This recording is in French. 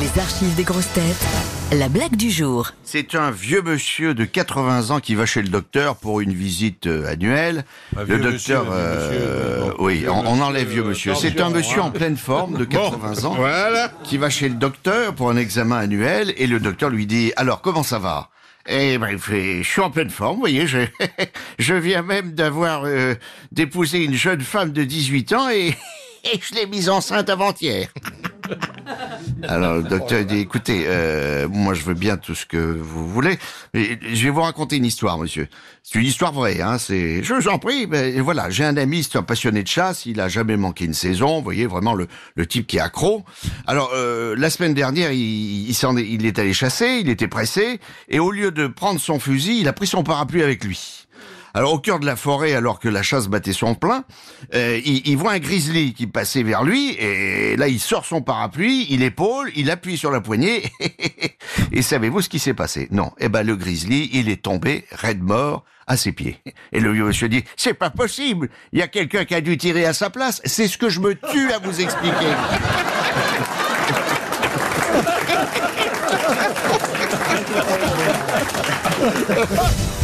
Les archives des grosses têtes. La blague du jour. C'est un vieux monsieur de 80 ans qui va chez le docteur pour une visite euh, annuelle. Un le vieux docteur, monsieur, un vieux euh, monsieur, donc, oui, vieux on, enlève vieux euh, monsieur. C'est un monsieur hein. en pleine forme de 80 ans Voilà. qui va chez le docteur pour un examen annuel et le docteur lui dit alors comment ça va? Eh ben, il fait, je suis en pleine forme, vous voyez, je, je viens même d'avoir euh, d'épouser une jeune femme de 18 ans et, et je l'ai mise enceinte avant-hier. Alors le docteur dit écoutez, euh, moi je veux bien tout ce que vous voulez, mais je vais vous raconter une histoire, monsieur. C'est une histoire vraie, hein. C'est, je vous en prie. Voilà, j'ai un ami, c'est un passionné de chasse. Il a jamais manqué une saison. Vous voyez vraiment le, le type qui est accro. Alors euh, la semaine dernière, il, il s'en est, il est allé chasser. Il était pressé et au lieu de prendre son fusil, il a pris son parapluie avec lui. Alors au cœur de la forêt, alors que la chasse battait son plein, euh, il, il voit un grizzly qui passait vers lui, et là il sort son parapluie, il épaule, il appuie sur la poignée, et savez-vous ce qui s'est passé? Non, eh ben le grizzly, il est tombé, raide mort, à ses pieds. Et le vieux monsieur dit, c'est pas possible, il y a quelqu'un qui a dû tirer à sa place, c'est ce que je me tue à vous expliquer.